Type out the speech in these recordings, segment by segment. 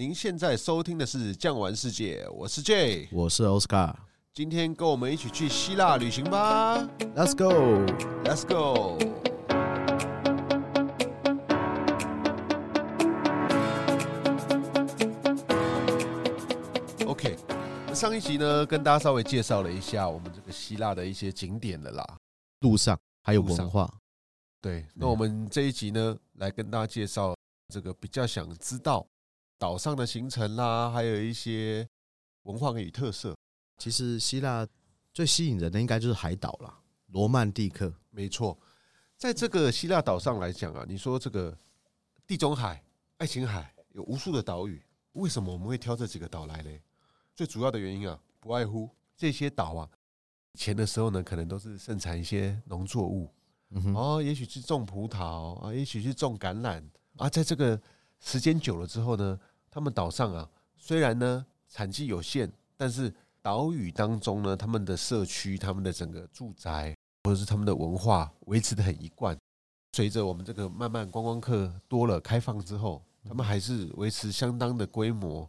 您现在收听的是《酱玩世界》，我是 J，我是 Oscar。今天跟我们一起去希腊旅行吧！Let's go，Let's go。OK，上一集呢，跟大家稍微介绍了一下我们这个希腊的一些景点的啦，路上还有文化。对，那我们这一集呢，来跟大家介绍这个比较想知道。岛上的行程啦，还有一些文化与特色。其实希腊最吸引人的应该就是海岛啦，罗曼蒂克。没错，在这个希腊岛上来讲啊，你说这个地中海、爱琴海有无数的岛屿，为什么我们会挑这几个岛来嘞？最主要的原因啊，不外乎这些岛啊，以前的时候呢，可能都是盛产一些农作物，嗯哼，哦，也许是种葡萄啊，也许是种橄榄啊，在这个时间久了之后呢。他们岛上啊，虽然呢产季有限，但是岛屿当中呢，他们的社区、他们的整个住宅或者是他们的文化维持的很一贯。随着我们这个慢慢观光客多了、开放之后，他们还是维持相当的规模、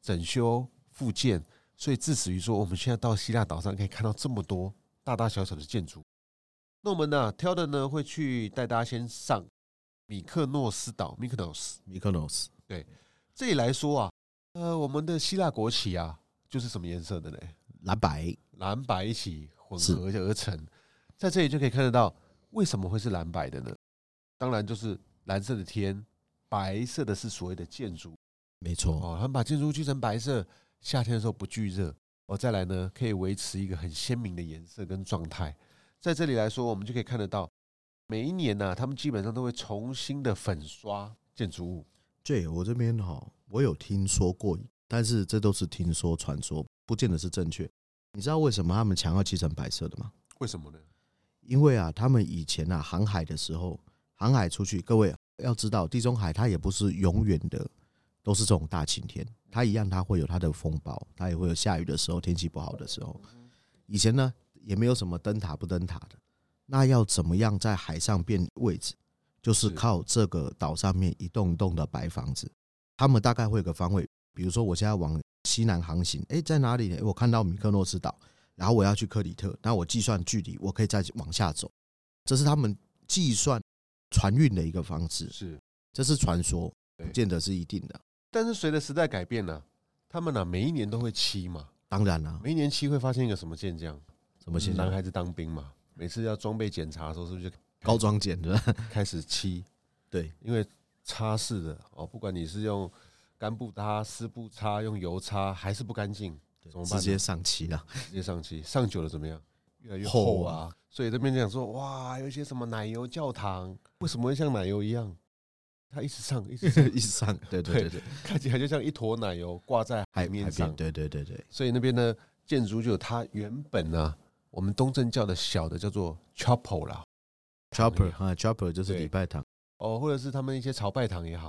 整修、复建。所以，致使于说，我们现在到希腊岛上可以看到这么多大大小小的建筑。那我们呢，挑的呢会去带大家先上米克诺斯岛 （Mykonos）。Mykonos，对。这里来说啊，呃，我们的希腊国旗啊，就是什么颜色的呢？蓝白，蓝白一起混合而成，在这里就可以看得到为什么会是蓝白的呢？当然就是蓝色的天，白色的是所谓的建筑，没错哦，他们把建筑漆成白色，夏天的时候不聚热，哦，再来呢可以维持一个很鲜明的颜色跟状态。在这里来说，我们就可以看得到，每一年呢、啊，他们基本上都会重新的粉刷建筑物。对，我这边哈，我有听说过，但是这都是听说传说，不见得是正确。你知道为什么他们墙要漆成白色的吗？为什么呢？因为啊，他们以前啊航海的时候，航海出去，各位要知道，地中海它也不是永远的都是这种大晴天，它一样它会有它的风暴，它也会有下雨的时候，天气不好的时候。以前呢，也没有什么灯塔不灯塔的，那要怎么样在海上变位置？就是靠这个岛上面一栋一栋的白房子，他们大概会有个方位，比如说我现在往西南航行，哎，在哪里呢？我看到米克诺斯岛，然后我要去克里特，那我计算距离，我可以再往下走，这是他们计算船运的一个方式。是，这是传说，不见得是一定的。但是随着时代改变呢，他们呢每一年都会期嘛，当然了，每一年期会发现一个什么现象？什么现象？男孩子当兵嘛，每次要装备检查的时候，是不是就？高装检的 开始漆，对，因为擦拭的哦，不管你是用干布擦、湿布擦、用油擦，还是不干净，怎么办？直接上漆了，直接上漆，上久了怎么样？越来越厚啊！所以这边讲说，哇，有一些什么奶油教堂，为什么会像奶油一样？它一直上，一直上，一直上，对对对对，看起来就像一坨奶油挂在海面上，对对对对。所以那边的建筑就有它原本呢，我们东正教的小的叫做 chapel 啦。Chopper 啊，Chopper 就是礼拜堂哦，或者是他们一些朝拜堂也好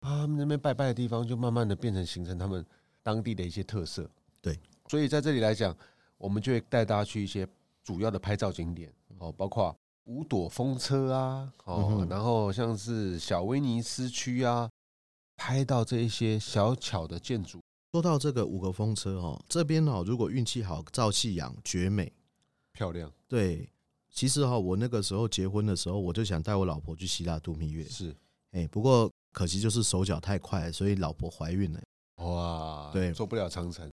啊，他们那边拜拜的地方就慢慢的变成形成他们当地的一些特色。对，所以在这里来讲，我们就会带大家去一些主要的拍照景点哦，包括五朵风车啊，哦，然后像是小威尼斯区啊，拍到这一些小巧的建筑。说到这个五个风车哦，这边哦，如果运气好，照夕阳绝美漂亮，对。其实哈，我那个时候结婚的时候，我就想带我老婆去希腊度蜜月。是，哎，不过可惜就是手脚太快，所以老婆怀孕了。哇，对，做不了长城。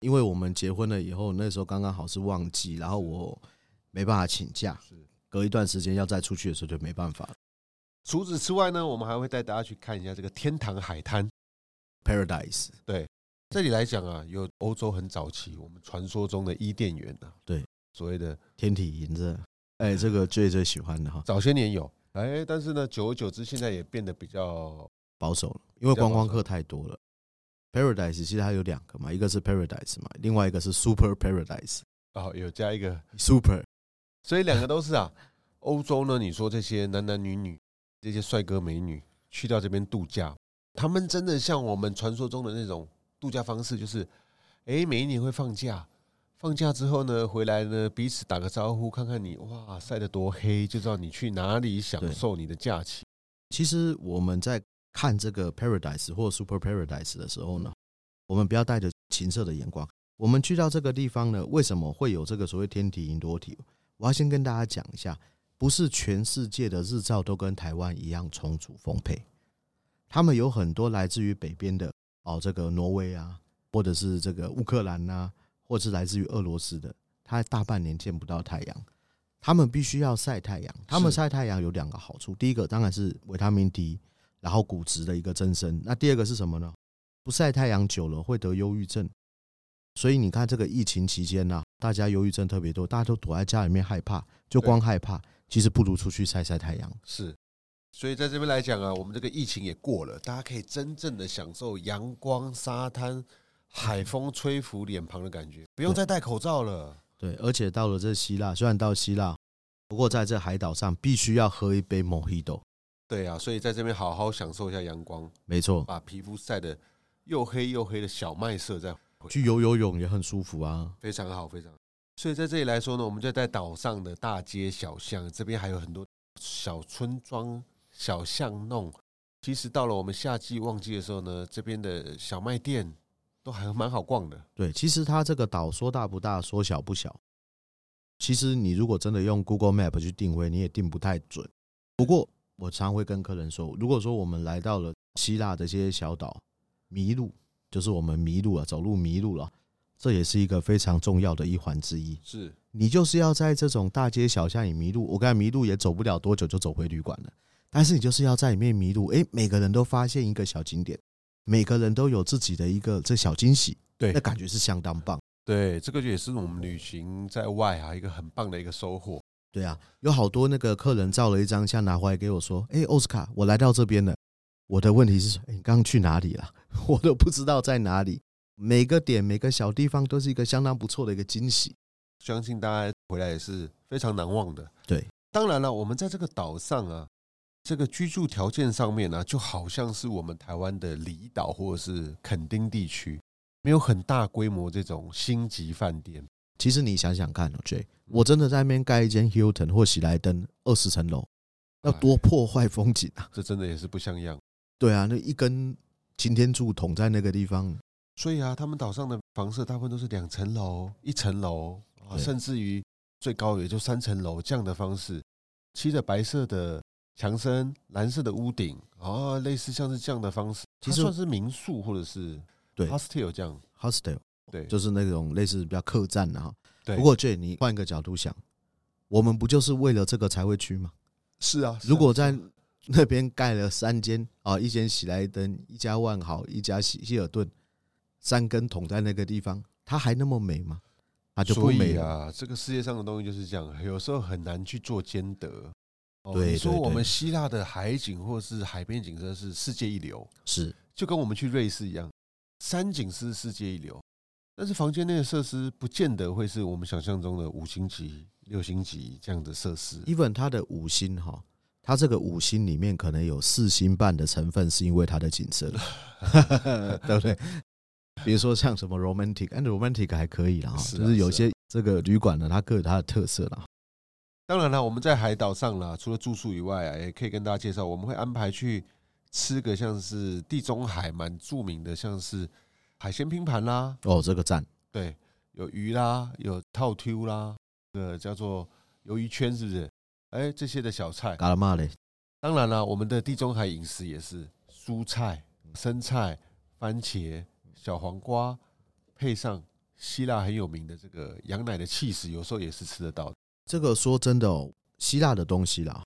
因为我们结婚了以后，那时候刚刚好是旺季，然后我没办法请假。是，隔一段时间要再出去的时候就没办法。除此之外呢，我们还会带大家去看一下这个天堂海滩 （Paradise）。对，这里来讲啊，有欧洲很早期我们传说中的伊甸园啊，对，所谓的天体银子。哎，这个最最喜欢的哈，早些年有，哎，但是呢，久而久之，现在也变得比较保守了，因为观光客太多了。Paradise 其实它有两个嘛，一个是 Paradise 嘛，另外一个是 Super Paradise。哦，有加一个 Super，所以两个都是啊。欧洲呢，你说这些男男女女，这些帅哥美女去到这边度假，他们真的像我们传说中的那种度假方式，就是哎，每一年会放假。放假之后呢，回来呢，彼此打个招呼，看看你哇晒得多黑，就知道你去哪里享受你的假期。其实我们在看这个 Paradise 或 Super Paradise 的时候呢，我们不要带着情色的眼光。我们去到这个地方呢，为什么会有这个所谓天体银多体？我要先跟大家讲一下，不是全世界的日照都跟台湾一样充足丰沛。他们有很多来自于北边的哦，这个挪威啊，或者是这个乌克兰呐，或者是来自于俄罗斯的，他大半年见不到太阳。他们必须要晒太阳，他们晒太阳有两个好处，第一个当然是维他命 D，然后骨质的一个增生。那第二个是什么呢？不晒太阳久了会得忧郁症。所以你看这个疫情期间呢，大家忧郁症特别多，大家都躲在家里面害怕，就光害怕，其实不如出去晒晒太阳。是，所以在这边来讲啊，我们这个疫情也过了，大家可以真正的享受阳光、沙滩、海风吹拂脸庞的感觉，不用再戴口罩了。对，而且到了这希腊，虽然到希腊，不过在这海岛上必须要喝一杯 Mojito。对啊，所以在这边好好享受一下阳光。没错，把皮肤晒得又黑又黑的小麦色，再去游游泳也很舒服啊，非常好，非常好。所以在这里来说呢，我们就在岛上的大街小巷，这边还有很多小村庄、小巷弄。其实到了我们夏季旺季的时候呢，这边的小卖店。都还蛮好逛的。对，其实它这个岛说大不大，说小不小。其实你如果真的用 Google Map 去定位，你也定不太准。不过我常会跟客人说，如果说我们来到了希腊的这些小岛，迷路就是我们迷路了，走路迷路了，这也是一个非常重要的一环之一。是你就是要在这种大街小巷里迷路，我刚才迷路也走不了多久就走回旅馆了。但是你就是要在里面迷路，哎，每个人都发现一个小景点。每个人都有自己的一个这小惊喜，对，那感觉是相当棒。对，这个也是我们旅行在外啊一个很棒的一个收获。对啊，有好多那个客人照了一张相拿回来给我说：“哎，奥斯卡，我来到这边了。”我的问题是说：“哎，你刚刚去哪里了？我都不知道在哪里。”每个点每个小地方都是一个相当不错的一个惊喜，相信大家回来也是非常难忘的。对，当然了，我们在这个岛上啊。这个居住条件上面呢、啊，就好像是我们台湾的离岛或者是垦丁地区，没有很大规模这种星级饭店。其实你想想看，J，我真的在那边盖一间 Hilton 或喜来登二十层楼，要多破坏风景啊！这真的也是不像样。对啊，那一根擎天柱捅在那个地方，所以啊，他们岛上的房舍大部分都是两层楼、一层楼啊，甚至于最高也就三层楼这样的方式，漆着白色的。墙身蓝色的屋顶啊，类似像是这样的方式，其实算是民宿或者是对 hostel 这样 hostel 对，就是那种类似比较客栈的哈。对，不过 J，你换一个角度想，我们不就是为了这个才会去吗？是啊，如果在那边盖了三间啊，一间喜来登，一家万豪，一家希希尔顿，三根捅在那个地方，它还那么美吗？它就不美啊。这个世界上的东西就是这样，有时候很难去做兼得。对，你说我们希腊的海景或是海边景色是世界一流，是就跟我们去瑞士一样，山景是世界一流，但是房间内的设施不见得会是我们想象中的五星级、六星级这样的设施。even 它的五星哈，它这个五星里面可能有四星半的成分是因为它的景色，对不对？比如说像什么 romantic，and romantic 还可以啦，就是有些这个旅馆呢，它各有它的特色啦。当然了，我们在海岛上啦，除了住宿以外啊，也可以跟大家介绍，我们会安排去吃个像是地中海蛮著名的，像是海鲜拼盘啦。哦，这个赞。对，有鱼啦，有套 Q 啦，呃，叫做鱿鱼圈，是不是？哎，这些的小菜。干嘛嘞？当然了，我们的地中海饮食也是蔬菜、生菜、番茄、小黄瓜，配上希腊很有名的这个羊奶的起司，有时候也是吃得到的。这个说真的哦，希腊的东西啦，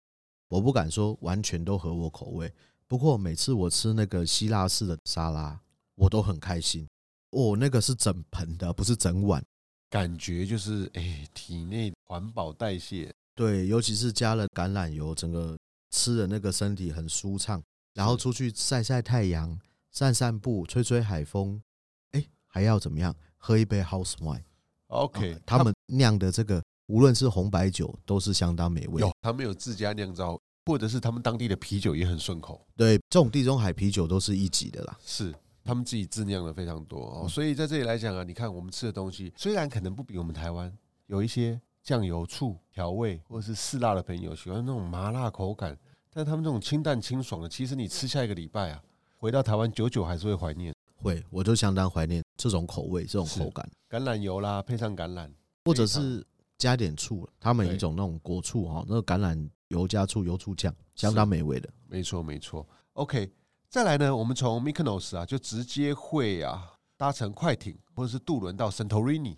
我不敢说完全都合我口味。不过每次我吃那个希腊式的沙拉，我都很开心。哦，那个是整盆的，不是整碗，感觉就是哎，体内环保代谢。对，尤其是加了橄榄油，整个吃的那个身体很舒畅。然后出去晒晒太阳、散散步、吹吹海风，哎，还要怎么样？喝一杯 house wine。OK，他们酿的这个。无论是红白酒都是相当美味。有，他们有自家酿造，或者是他们当地的啤酒也很顺口。对，这种地中海啤酒都是一级的啦。是，他们自己自酿的非常多哦。所以在这里来讲啊，你看我们吃的东西，虽然可能不比我们台湾有一些酱油、醋调味，或者是嗜辣的朋友喜欢那种麻辣口感，但他们这种清淡清爽的，其实你吃下一个礼拜啊，回到台湾久久还是会怀念。会，我就相当怀念这种口味、这种口感。橄榄油啦，配上橄榄，或者是加点醋，他们有一种那种果醋哈，那个橄榄油加醋、油醋酱，相当美味的。没错，没错。OK，再来呢，我们从 Mykonos 啊，就直接会啊搭乘快艇或者是渡轮到 Santorini。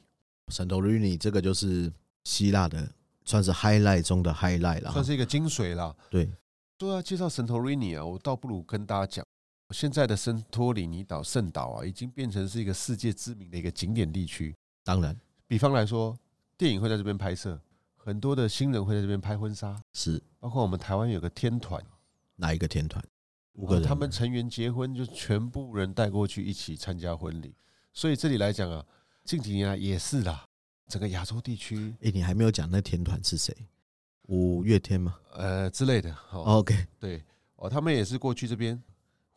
Santorini 这个就是希腊的，算是 highlight 中的 highlight 了，算是一个精髓了。对。说要介绍圣托里尼啊，我倒不如跟大家讲，现在的圣托里尼岛圣岛啊，已经变成是一个世界知名的一个景点地区。当然，比方来说，电影会在这边拍摄，很多的新人会在这边拍婚纱，是。包括我们台湾有个天团，哪一个天团？五个人，他们成员结婚就全部人带过去一起参加婚礼。所以这里来讲啊，近几年来也是啦，整个亚洲地区。哎，你还没有讲那天团是谁？五月天吗？呃之类的。OK，对哦，他们也是过去这边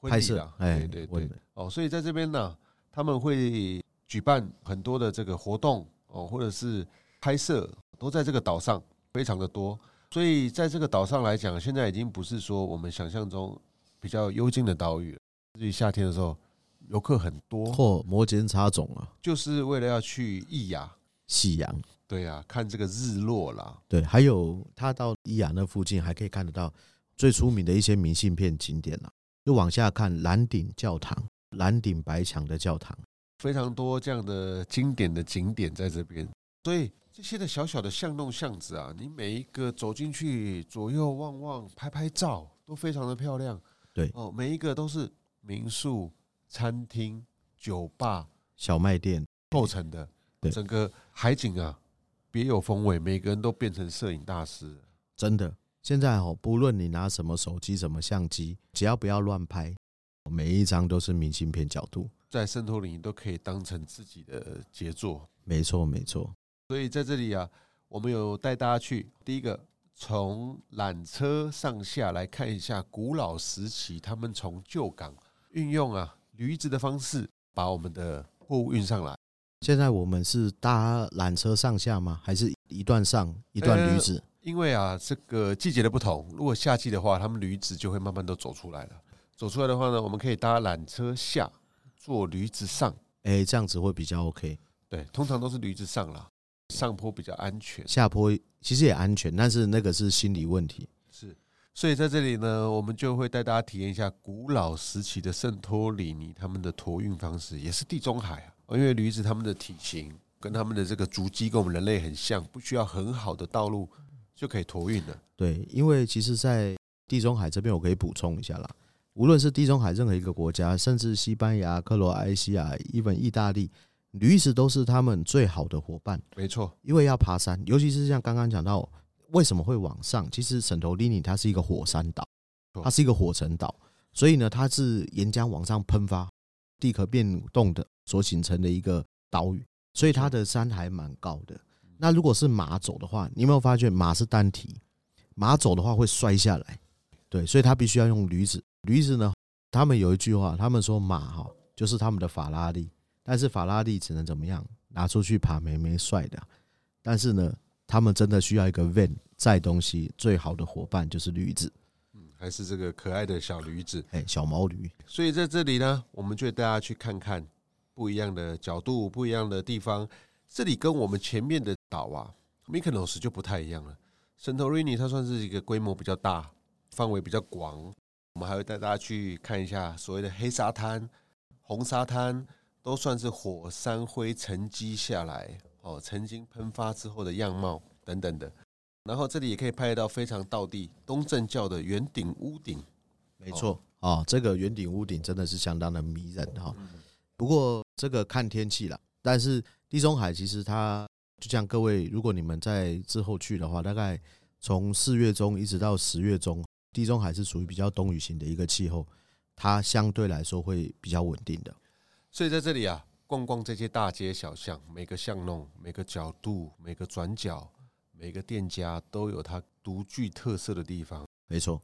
拍摄。对对对。哦，所以在这边呢，他们会举办很多的这个活动哦，或者是拍摄，都在这个岛上非常的多。所以在这个岛上来讲，现在已经不是说我们想象中比较幽静的岛屿了。所以夏天的时候，游客很多，或，摩肩擦踵啊，就是为了要去伊雅夕阳。对啊，看这个日落啦。对，还有他到伊雅那附近，还可以看得到最出名的一些明信片景点啦。就往下看蓝顶教堂，蓝顶白墙的教堂，非常多这样的经典的景点在这边。所以这些的小小的巷弄巷子啊，你每一个走进去，左右望望，拍拍照，都非常的漂亮。对哦，每一个都是民宿、餐厅、酒吧、小卖店构成的。对，整个海景啊。别有风味，每个人都变成摄影大师。真的，现在哦，不论你拿什么手机、什么相机，只要不要乱拍，每一张都是明信片角度，在圣托里尼都可以当成自己的杰作。没错，没错。所以在这里啊，我们有带大家去第一个，从缆车上下来看一下古老时期，他们从旧港运用啊驴子的方式，把我们的货物运上来。现在我们是搭缆车上下吗？还是一段上一段驴子？因为啊，这个季节的不同，如果夏季的话，他们驴子就会慢慢都走出来了。走出来的话呢，我们可以搭缆车下，坐驴子上。哎，这样子会比较 OK。对，通常都是驴子上啦，上坡比较安全，下坡其实也安全，但是那个是心理问题。是，所以在这里呢，我们就会带大家体验一下古老时期的圣托里尼他们的托运方式，也是地中海啊。因为驴子他们的体型跟他们的这个足迹跟我们人类很像，不需要很好的道路就可以托运的。对，因为其实，在地中海这边，我可以补充一下啦。无论是地中海任何一个国家，甚至西班牙、克罗埃西亚、even 意大利，驴子都是他们最好的伙伴。没错，因为要爬山，尤其是像刚刚讲到为什么会往上，其实圣托里尼它是一个火山岛，它是一个火成岛，所以呢，它是岩浆往上喷发，地壳变动的。所形成的一个岛屿，所以它的山还蛮高的。那如果是马走的话，你有没有发觉马是单体？马走的话会摔下来，对，所以它必须要用驴子。驴子呢，他们有一句话，他们说马哈就是他们的法拉利，但是法拉利只能怎么样拿出去爬没没帅的。但是呢，他们真的需要一个 van 载东西，最好的伙伴就是驴子。嗯，还是这个可爱的小驴子，哎，小毛驴。所以在这里呢，我们就带大家去看看。不一样的角度，不一样的地方，这里跟我们前面的岛啊，Mykonos 就不太一样了。圣托瑞尼它算是一个规模比较大，范围比较广。我们还会带大家去看一下所谓的黑沙滩、红沙滩，都算是火山灰沉积下来哦，曾经喷发之后的样貌等等的。然后这里也可以拍得到非常道地东正教的圆顶屋顶，没错哦，这个圆顶屋顶真的是相当的迷人哈。不过这个看天气了，但是地中海其实它就像各位，如果你们在之后去的话，大概从四月中一直到十月中，地中海是属于比较冬雨型的一个气候，它相对来说会比较稳定的。所以在这里啊，逛逛这些大街小巷，每个巷弄、每个角度、每个转角、每个店家都有它独具特色的地方。没错，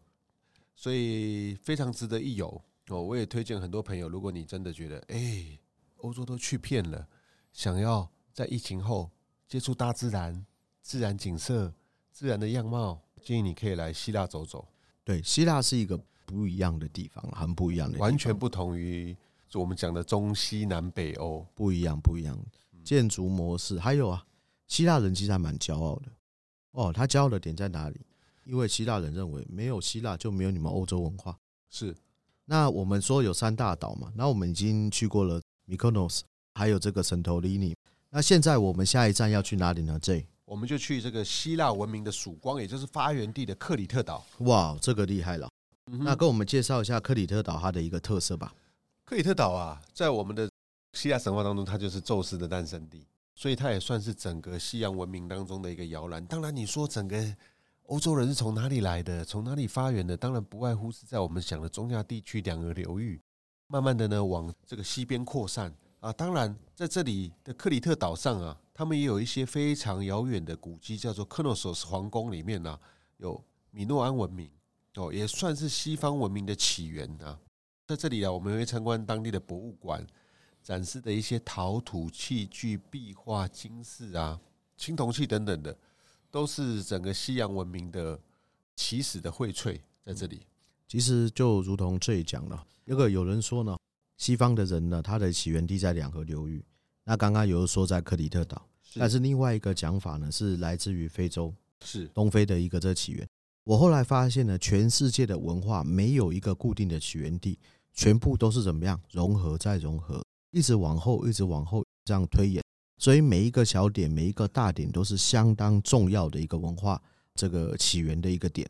所以非常值得一游。哦，我也推荐很多朋友，如果你真的觉得，哎，欧洲都去遍了，想要在疫情后接触大自然、自然景色、自然的样貌，建议你可以来希腊走走。对，希腊是一个不一样的地方，很不一样的，完全不同于就我们讲的中西南北欧，不一样，不一样。建筑模式还有啊，希腊人其实还蛮骄傲的哦。他骄傲的点在哪里？因为希腊人认为没有希腊就没有你们欧洲文化。是。那我们说有三大岛嘛，那我们已经去过了 Mykonos，还有这个圣托里尼。那现在我们下一站要去哪里呢？J，我们就去这个希腊文明的曙光，也就是发源地的克里特岛。哇，这个厉害了。那跟我们介绍一下克里特岛它的一个特色吧。克里特岛啊，在我们的希腊神话当中，它就是宙斯的诞生地，所以它也算是整个西洋文明当中的一个摇篮。当然，你说整个欧洲人是从哪里来的，从哪里发源的？当然不外乎是在我们讲的中亚地区两个流域，慢慢的呢往这个西边扩散啊。当然，在这里的克里特岛上啊，他们也有一些非常遥远的古迹，叫做克诺索斯皇宫里面呢、有米诺安文明。哦，也算是西方文明的起源啊。在这里啊，我们会参观当地的博物馆，展示的一些陶土器具、壁画、金饰啊、青铜器等等的，都是整个西洋文明的起始的荟萃在这里。其实就如同这里讲了，那个有人说呢，西方的人呢，他的起源地在两河流域。那刚刚有人说在克里特岛，但是另外一个讲法呢，是来自于非洲，是东非的一个这个起源。我后来发现呢，全世界的文化没有一个固定的起源地，全部都是怎么样融合再融合，一直往后，一直往后这样推演。所以每一个小点，每一个大点都是相当重要的一个文化这个起源的一个点。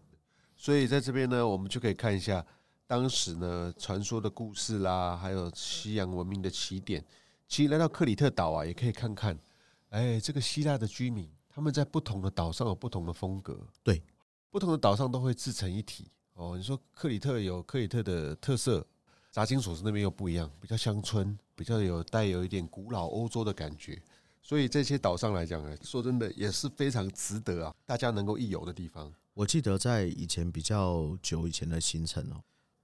所以在这边呢，我们就可以看一下当时呢传说的故事啦，还有西洋文明的起点。其实来到克里特岛啊，也可以看看，哎，这个希腊的居民他们在不同的岛上有不同的风格。对。不同的岛上都会自成一体哦。你说克里特有克里特的特色，扎金索斯那边又不一样，比较乡村，比较有带有一点古老欧洲的感觉。所以这些岛上来讲呢，说真的也是非常值得啊，大家能够一游的地方。我记得在以前比较久以前的行程哦，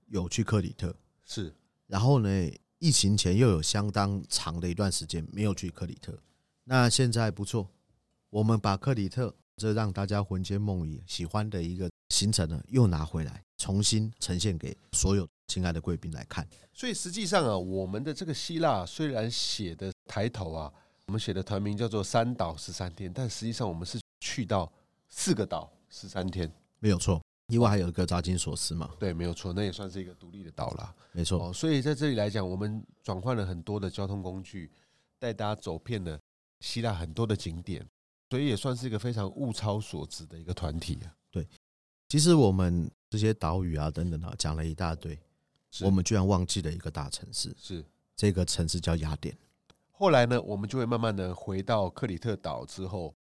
有去克里特是，然后呢，疫情前又有相当长的一段时间没有去克里特。那现在不错，我们把克里特。这让大家魂牵梦萦、喜欢的一个行程呢，又拿回来重新呈现给所有亲爱的贵宾来看。所以实际上啊，我们的这个希腊虽然写的抬头啊，我们写的团名叫做“三岛十三天”，但实际上我们是去到四个岛十三天，没有错。另外还有一个扎金索斯嘛，对，没有错，那也算是一个独立的岛啦。没错。所以在这里来讲，我们转换了很多的交通工具，带大家走遍了希腊很多的景点。所以也算是一个非常物超所值的一个团体啊。对，其实我们这些岛屿啊等等啊，讲了一大堆，我们居然忘记了一个大城市，是这个城市叫雅典。后来呢，我们就会慢慢的回到克里特岛之后，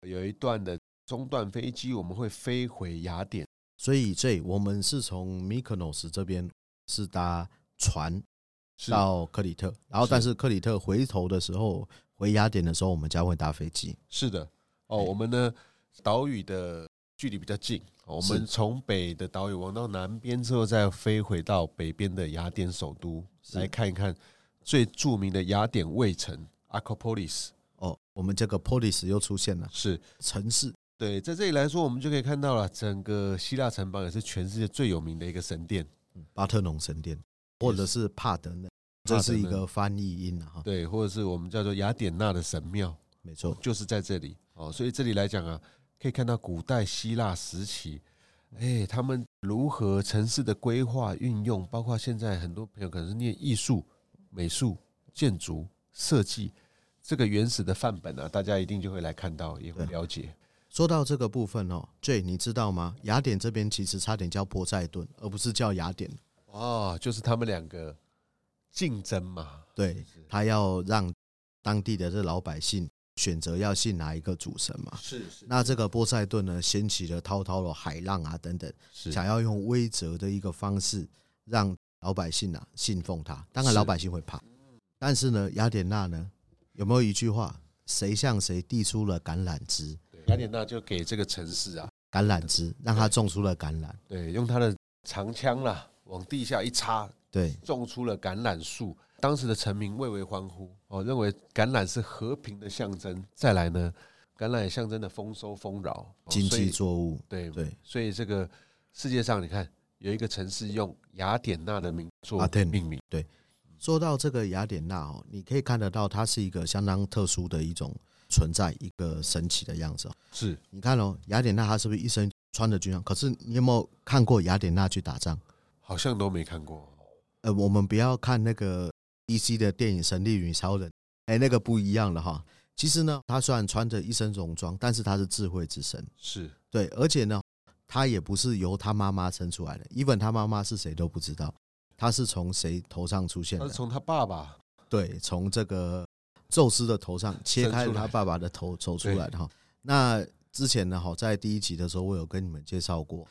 有一段的中段飞机，我们会飞回雅典。所以这我们是从 Mykonos 这边是搭船到克里特，然后但是克里特回头的时候，回雅典的时候，我们将会搭飞机。是的。哦，我们呢，岛屿的距离比较近，我们从北的岛屿往到南边之后，再飞回到北边的雅典首都，来看一看最著名的雅典卫城 Acropolis。哦，我们这个 Polis 又出现了，是。城市。对，在这里来说，我们就可以看到了，整个希腊城邦也是全世界最有名的一个神殿——巴特农神殿，或者是帕德嫩，这是一个翻译音哈。对，或者是我们叫做雅典娜的神庙，没错，就是在这里。哦，所以这里来讲啊，可以看到古代希腊时期，哎，他们如何城市的规划运用，包括现在很多朋友可能是念艺术、美术、建筑设计这个原始的范本啊，大家一定就会来看到，也会了解。说到这个部分哦，J，你知道吗？雅典这边其实差点叫波塞顿，而不是叫雅典。哦，就是他们两个竞争嘛。对，他要让当地的这老百姓。选择要信哪一个主神嘛？是是。那这个波塞顿呢，掀起了滔滔的海浪啊等等，想要用威慑的一个方式让老百姓啊信奉他。当然老百姓会怕，但是呢，雅典娜呢有没有一句话？谁向谁递出了橄榄枝？雅典娜就给这个城市啊橄榄枝，让他种出了橄榄。对，用他的长枪啦，往地下一插，对，种出了橄榄树。当时的臣民蔚为欢呼哦，认为橄榄是和平的象征。再来呢，橄榄也象征的丰收丰饶、经济作物。对对，所以这个世界上，你看有一个城市用雅典娜的名做命名。对，说到这个雅典娜哦，你可以看得到，它是一个相当特殊的一种存在，一个神奇的样子。是，你看哦，雅典娜她是不是一身穿着军装？可是你有没有看过雅典娜去打仗？好像都没看过。呃，我们不要看那个 DC 的电影《神力女超人》，哎，那个不一样了哈。其实呢，他虽然穿着一身戎装，但是他是智慧之神，是对，而且呢。他也不是由他妈妈生出来的，even 他妈妈是谁都不知道，他是从谁头上出现的？他是从他爸爸，对，从这个宙斯的头上切开了他爸爸的头走出来的哈。那之前呢，哈，在第一集的时候，我有跟你们介绍过，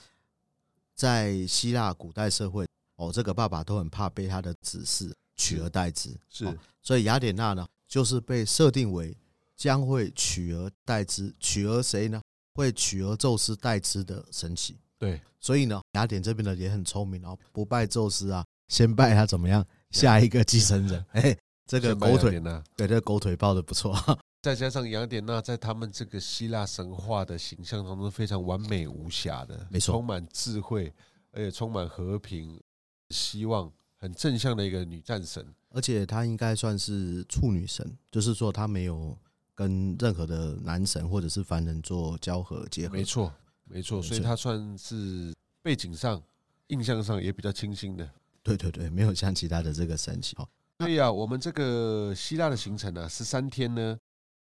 在希腊古代社会，哦，这个爸爸都很怕被他的子嗣取而代之，是，所以雅典娜呢，就是被设定为将会取而代之，取而谁呢？会取而宙斯代之的神奇，对，所以呢，雅典这边的也很聪明哦，不拜宙斯啊，先拜他怎么样？下一个继承人，哎，这个狗腿呢？对，这个狗腿抱的不错。再加上雅典娜在他们这个希腊神话的形象当中非常完美无瑕的，没错，充满智慧，而且充满和平、希望，很正向的一个女战神。而且她应该算是处女神，就是说她没有。跟任何的男神或者是凡人做交合结合，没错，没错，所以她算是背景上、印象上也比较清新的。对对对，没有像其他的这个神奇。对呀，我们这个希腊的行程呢，十三天呢，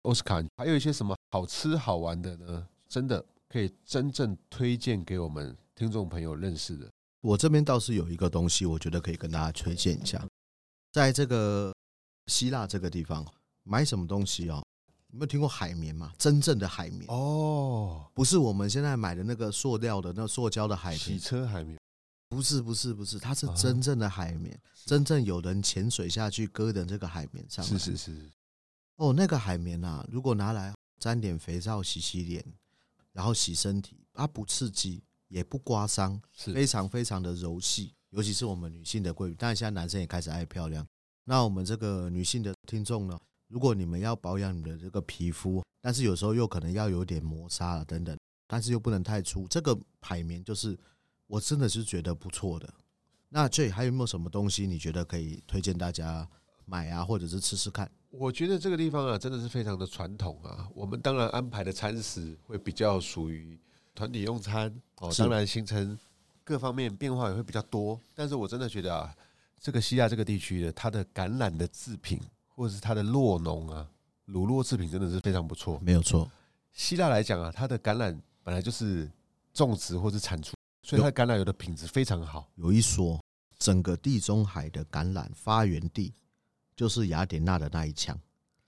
奥斯卡还有一些什么好吃好玩的呢？真的可以真正推荐给我们听众朋友认识的。我这边倒是有一个东西，我觉得可以跟大家推荐一下，在这个希腊这个地方买什么东西哦。有没有听过海绵嘛？真正的海绵哦，不是我们现在买的那个塑料的、那塑胶的海绵，洗车海绵，不是，不是，不是，它是真正的海绵，真正有人潜水下去割的这个海绵上。是是是。哦，那个海绵啊，如果拿来沾点肥皂洗洗脸，然后洗身体，它不刺激，也不刮伤，是非常非常的柔细，尤其是我们女性的贵宾，当然现在男生也开始爱漂亮。那我们这个女性的听众呢？如果你们要保养你的这个皮肤，但是有时候又可能要有点磨砂啊等等，但是又不能太粗，这个海绵就是我真的是觉得不错的。那这还有没有什么东西你觉得可以推荐大家买啊，或者是吃吃看？我觉得这个地方啊，真的是非常的传统啊。我们当然安排的餐食会比较属于团体用餐哦，当然行程各方面变化也会比较多。但是我真的觉得啊，这个西亚这个地区的它的橄榄的制品。或者是它的酪农啊，乳酪制品真的是非常不错，没有错。希腊来讲啊，它的橄榄本来就是种植或是产出，所以它的橄榄油的品质非常好。有一说，整个地中海的橄榄发源地就是雅典娜的那一腔，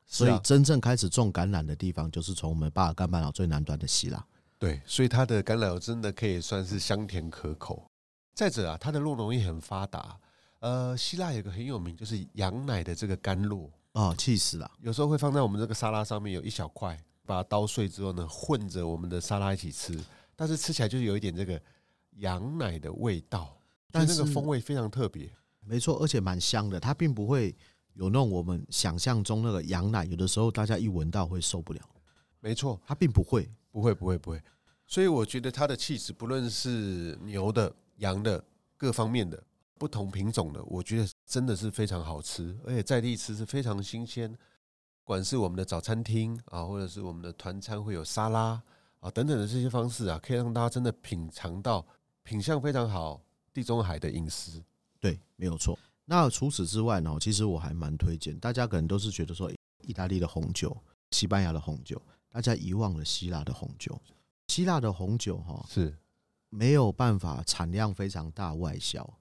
所以真正开始种橄榄的地方就是从我们巴尔干半岛最南端的希腊。对，所以它的橄榄油真的可以算是香甜可口。再者啊，它的酪农业很发达。呃，希腊有个很有名，就是羊奶的这个甘露啊，气死了！有时候会放在我们这个沙拉上面，有一小块，把它捣碎之后呢，混着我们的沙拉一起吃。但是吃起来就是有一点这个羊奶的味道，但是那个风味非常特别。没错，而且蛮香的。它并不会有那种我们想象中那个羊奶，有的时候大家一闻到会受不了。没错，它并不会，不会，不会，不会。所以我觉得它的气质，不论是牛的、羊的，各方面的。不同品种的，我觉得真的是非常好吃，而且在地吃是非常新鲜。不管是我们的早餐厅啊，或者是我们的团餐会有沙拉啊等等的这些方式啊，可以让大家真的品尝到品相非常好地中海的饮食。对，没有错。那除此之外呢，其实我还蛮推荐大家，可能都是觉得说意大利的红酒、西班牙的红酒，大家遗忘了希腊的红酒。希腊的红酒哈是没有办法产量非常大外销。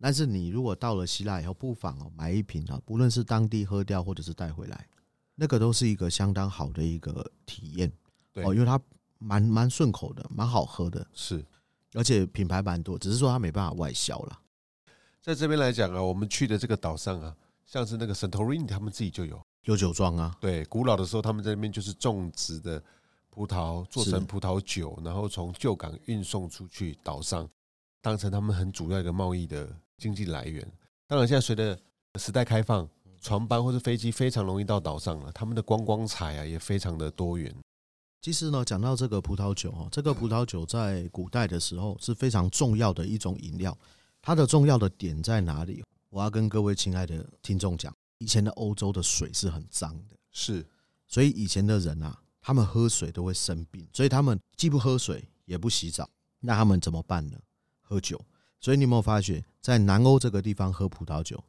但是你如果到了希腊以后，不妨哦买一瓶啊，不论是当地喝掉或者是带回来，那个都是一个相当好的一个体验。对哦，因为它蛮蛮顺口的，蛮好喝的，是，而且品牌蛮多，只是说它没办法外销了。在这边来讲啊，我们去的这个岛上啊，像是那个 Santorini，他们自己就有有酒庄啊。对，古老的时候他们在那边就是种植的葡萄，做成葡萄酒，然后从旧港运送出去岛上，当成他们很主要一个贸易的。经济来源，当然现在随着时代开放，船班或是飞机非常容易到岛上了，他们的观光彩啊也非常的多元。其实呢，讲到这个葡萄酒哦，这个葡萄酒在古代的时候是非常重要的一种饮料。它的重要的点在哪里？我要跟各位亲爱的听众讲，以前的欧洲的水是很脏的，是，所以以前的人啊，他们喝水都会生病，所以他们既不喝水也不洗澡，那他们怎么办呢？喝酒。所以你有没有发觉，在南欧这个地方喝葡萄酒，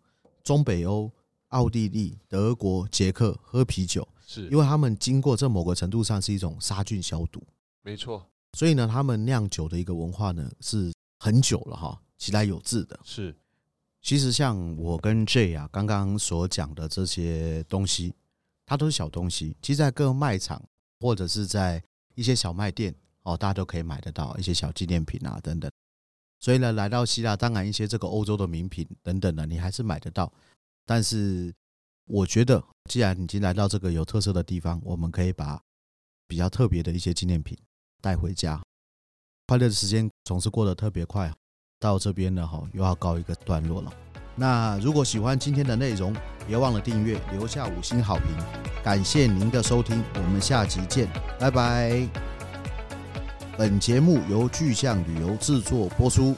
中北欧、奥地利、德国、捷克喝啤酒？是因为他们经过这某个程度上是一种杀菌消毒，没错。所以呢，他们酿酒的一个文化呢是很久了哈，其来有自的。是，其实像我跟 J 啊刚刚所讲的这些东西，它都是小东西。其实，在各个卖场或者是在一些小卖店哦，大家都可以买得到一些小纪念品啊等等。所以呢，来到希腊，当然一些这个欧洲的名品等等的，你还是买得到，但是。我觉得，既然已经来到这个有特色的地方，我们可以把比较特别的一些纪念品带回家。快乐的时间总是过得特别快，到这边呢，哈，又要告一个段落了。那如果喜欢今天的内容，别忘了订阅，留下五星好评。感谢您的收听，我们下集见，拜拜。本节目由巨象旅游制作播出。